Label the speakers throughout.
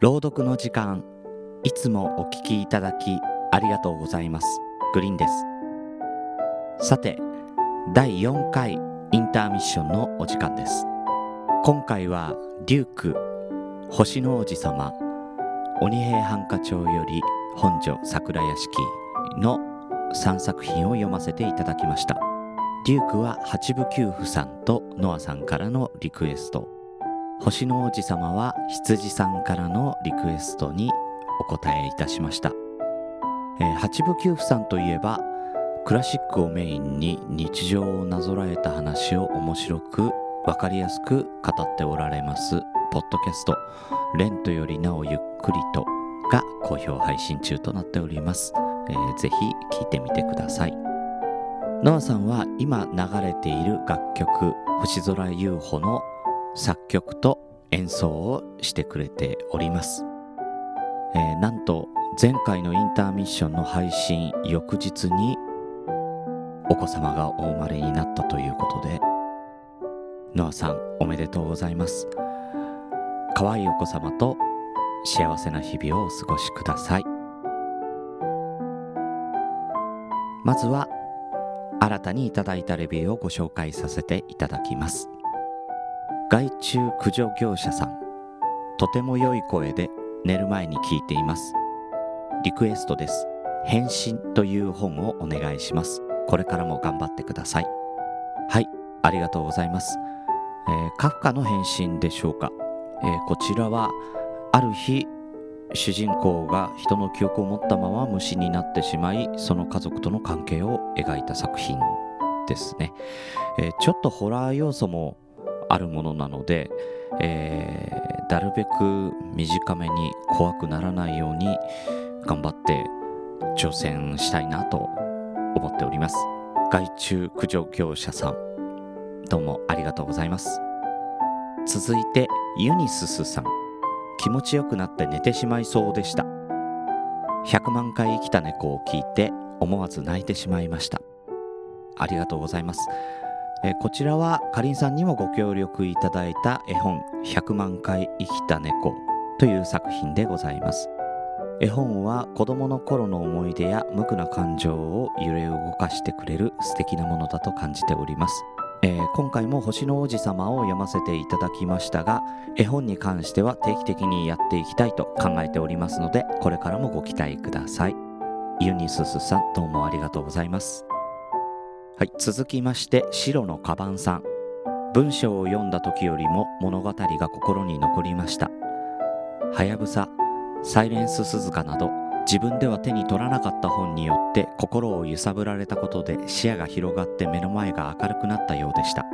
Speaker 1: 朗読の時間。いつもお聞きいただきありがとうございます。グリーンです。さて第4回インターミッションのお時間です。今回はデューク星の王子様鬼平犯科帳より本所桜屋敷の3作品を読ませていただきました。デュークは八部九夫さんとノアさんからのリクエスト。星の王子様は羊さんからのリクエストにお答えいたしました、えー、八部九夫さんといえばクラシックをメインに日常をなぞらえた話を面白く分かりやすく語っておられますポッドキャスト「レントよりなおゆっくりと」が好評配信中となっております、えー、ぜひ聴いてみてください。ノアさんは今流れている楽曲「星空遊歩」の作曲と演奏をしてくれております、えー、なんと前回のインターミッションの配信翌日にお子様がお生まれになったということでノアさんおめでとうございます。可愛いお子様と幸せな日々をお過ごしください。まずは新たにいただいたレビューをご紹介させていただきます。害虫駆除業者さん。とても良い声で寝る前に聞いています。リクエストです。返信という本をお願いします。これからも頑張ってください。はいありがとうございます、えー、カフカの返信でしょうか、えー、こちらはある日主人公が人の記憶を持ったまま虫になってしまいその家族との関係を描いた作品ですね、えー、ちょっとホラー要素もあるものなので、えー、なるべく短めに怖くならないように頑張って挑戦したいなと思っております。害虫駆除業者さんどうもありがとうございます。続いてユニススさん。気持ちよくなって寝てしまいそうでした。100万回生きた猫を聞いて思わず泣いてしまいました。ありがとうございます。こちらはかりんさんにもご協力いただいた絵本100万回生きた猫という作品でございます。絵本は子供の頃の思い出や無垢な感情を揺れ動かしてくれる素敵なものだと感じております。えー、今回も星の王子様を読ませていただきましたが絵本に関しては定期的にやっていきたいと考えておりますのでこれからもご期待ください。ユニススさんどうもありがとうございます。はい。続きまして白のカバンさん。文章を読んだ時よりも物語が心に残りました。はやぶさサイレンス鈴鹿など自分では手に取らなかった本によって心を揺さぶられたことで視野が広がって目の前が明るくなったようでした。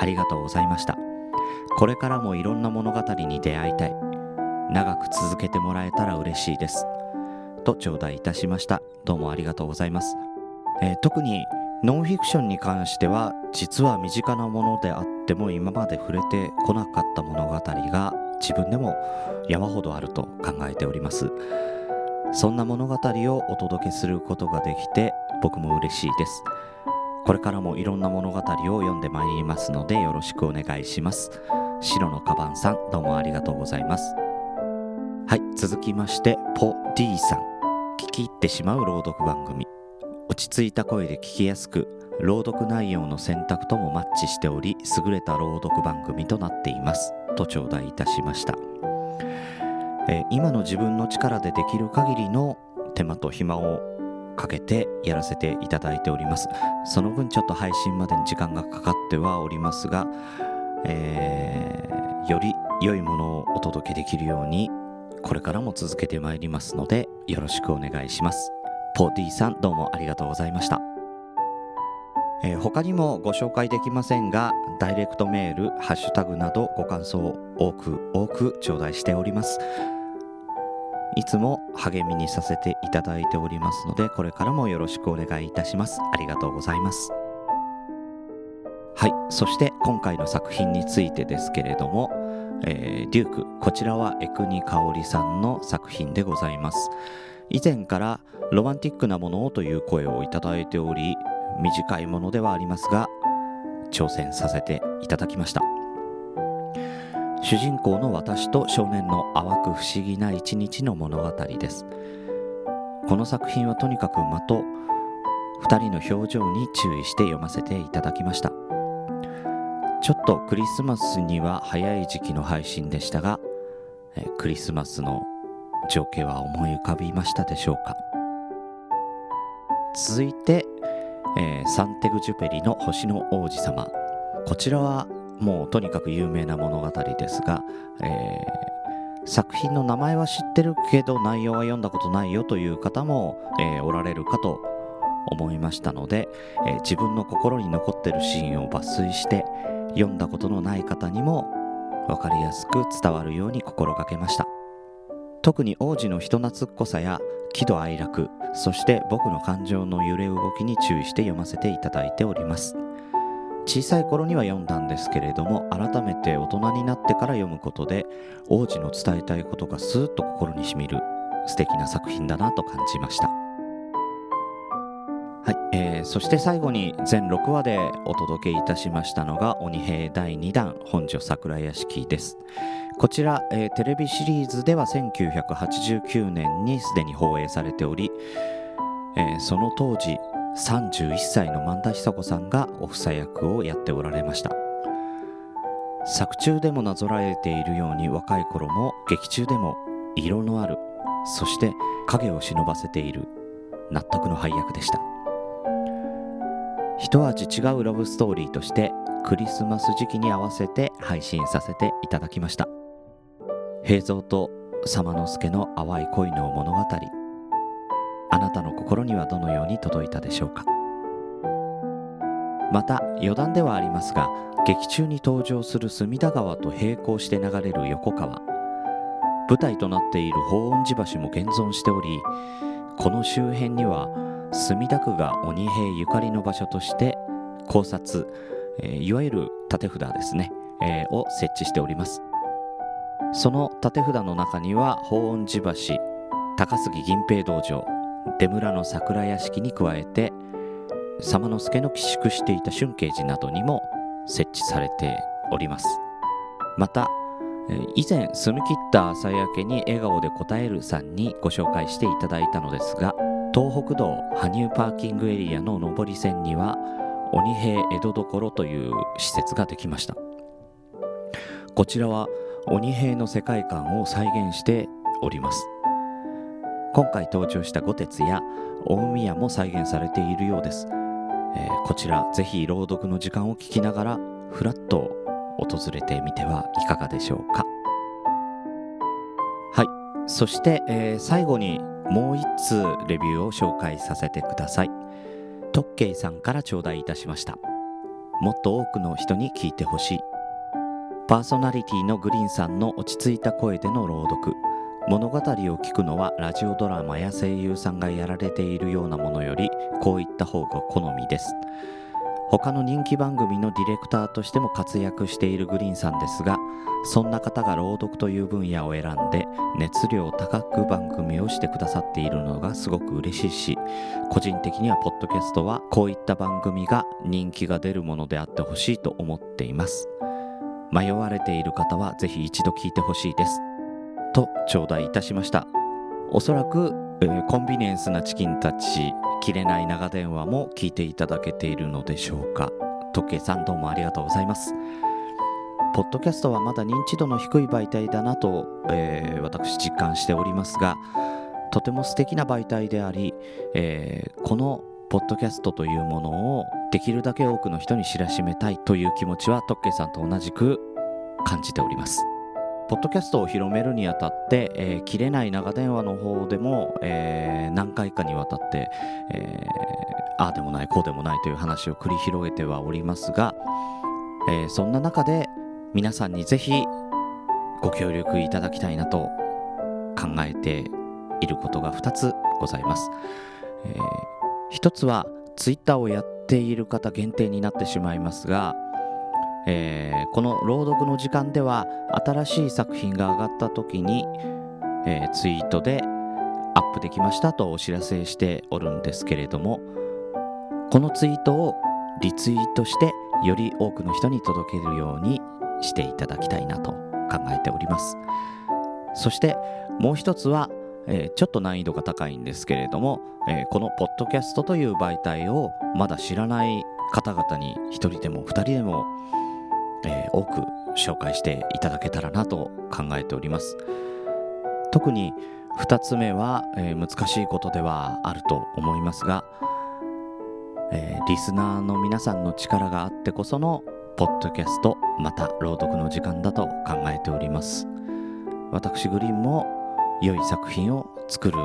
Speaker 1: ありがとうございました。これからもいろんな物語に出会いたい。長く続けてもらえたら嬉しいです。と頂戴いたしました。どうもありがとうございます、えー、特にノンフィクションに関しては実は身近なものであっても今まで触れてこなかった物語が自分でも山ほどあると考えております。そんな物語をお届けすることができて僕も嬉しいです。これからもいろんな物語を読んでまいりますのでよろしくお願いします。白のカバンさんどうもありがとうございます。はい続きましてポ D さん。聞き入ってしまう朗読番組。落ち着いた声で聞きやすく朗読内容の選択ともマッチしており優れた朗読番組となっています。と頂戴いたしました。え、今の自分の力でできる限りの手間と暇をかけてやらせていただいております。その分ちょっと配信までに時間がかかってはおりますが、えー、より良いものをお届けできるようにこれからも続けてまいりますのでよろしくお願いします。ポーディさんどうもありがとうございました。えー、他にもご紹介できませんがダイレクトメールハッシュタグなどご感想を多く多く頂戴しております。いつも励みにさせていただいておりますのでこれからもよろしくお願いいたします。ありがとうございます。はいそして今回の作品についてですけれども、えー、デュークこちらは江国香織さんの作品でございます。以前からロマンティックなものをという声をいただいており短いものではありますが挑戦させていただきました。主人公の私と少年の淡く不思議な一日の物語です。この作品はとにかく間と2人の表情に注意して読ませていただきました。ちょっとクリスマスには早い時期の配信でしたがクリスマスの情景は思い浮かびましたでしょうか？続いて、えー、サンテグジュペリの星の王子様。こちらはもうとにかく有名な物語ですが、えー、作品の名前は知ってるけど内容は読んだことないよという方も、えー、おられるかと思いましたので、えー、自分の心に残ってるシーンを抜粋して読んだことのない方にも分かりやすく伝わるように心がけました。特に王子の人懐っこさや喜怒哀楽そして僕の感情の揺れ動きに注意して読ませていただいております。小さい頃には読んだんですけれども改めて大人になってから読むことで王子の伝えたいことがスーッと心にしみる素敵な作品だなと感じました。はい、えー、そして最後に全6話でお届けいたしましたのが鬼平第2弾本所桜屋敷です。こちら、えー、テレビシリーズでは1989年にすでに放映されており、えー、その当時31歳の萬田久子さんがお房役をやっておられました。作中でもなぞらえているように若い頃も劇中でも色のあるそして影を忍ばせている納得の配役でした。一味違うラブストーリーとしてクリスマス時期に合わせて配信させていただきました。平蔵と様之助の淡い恋の物語。あなたの心にはどのように届いたでしょうか？また余談ではありますが劇中に登場する隅田川と並行して流れる横川。舞台となっている法恩寺橋も現存しておりこの周辺には墨田区が鬼平ゆかりの場所として考察、えー、いわゆる立札ですね、えー、を設置しております。その立て札の中には法恩寺橋高杉銀平道場出村の桜屋敷に加えて様之助の寄宿していた春慶寺などにも設置されております。また以前澄み切った朝焼けに笑顔で答えるさんにご紹介していただいたのですが東北道羽生パーキングエリアの上り線には鬼平江戸所という施設ができました。こちらは鬼平の世界観を再現しております。今回登場した五鉄や大宮も再現されているようです、えー、こちらぜひ朗読の時間を聞きながらふらっと訪れてみてはいかがでしょうか。はい。そして、えー、最後にもう一通レビューを紹介させてください。トッケイさんから頂戴いたしました。もっと多くの人に聞いてほしい。パーソナリティのグリーンさんの落ち着いた声での朗読。物語を聞くのはラジオドラマや声優さんがやられているようなものよりこういった方が好みです。他の人気番組のディレクターとしても活躍しているグリーンさんですがそんな方が朗読という分野を選んで熱量高く番組をしてくださっているのがすごく嬉しいし個人的にはポッドキャストはこういった番組が人気が出るものであってほしいと思っています。迷われている方はぜひ一度聞いてほしいです。と頂戴いたしました。おそらく、えー、コンビニエンスなチキンたち切れない長電話も聞いていただけているのでしょうか。時計さんどうもありがとうございます。ポッドキャストはまだ認知度の低い媒体だなと、えー、私実感しておりますがとても素敵な媒体であり、えー、このポッドキャストというものをできるだけ多くの人に知らしめたいという気持ちはトッケさんと同じく感じておりますポッドキャストを広めるにあたって、えー、切れない長電話の方でも、えー、何回かにわたって、えー、ああでもないこうでもないという話を繰り広げてはおりますが、え、そんな中で皆さんにぜひご協力いただきたいなと考えていることが2つございます。えー、1つは Twitter をやっている方限定になってしまいますが、えー、この朗読の時間では新しい作品が上がった時に、えー、ツイートでアップできましたとお知らせしておるんですけれどもこのツイートをリツイートしてより多くの人に届けるようにしていただきたいなと考えております。そしてもう一つは、えー、ちょっと難易度が高いんですけれども、えー、このポッドキャストという媒体をまだ知らない方々に1人でも2人でも、えー、多く紹介していただけたらなと考えております。特に2つ目は、え、難しいことではあると思いますが、え、リスナーの皆さんの力があってこそのポッドキャストまた朗読の時間だと考えております。私グリーンも良い作品を作る、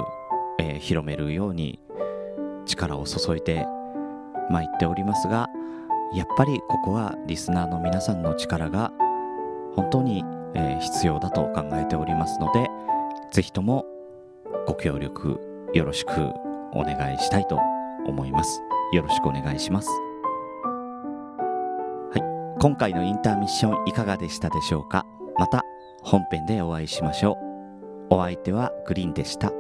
Speaker 1: えー、広めるように力を注いで参っておりますがやっぱりここはリスナーの皆さんの力が本当に、えー、必要だと考えておりますのでぜひともご協力よろしくお願いしたいと思います。よろしくお願いします。はい。今回のインターミッションいかがでしたでしょうか？また本編でお会いしましょう。お相手はグリーンでした。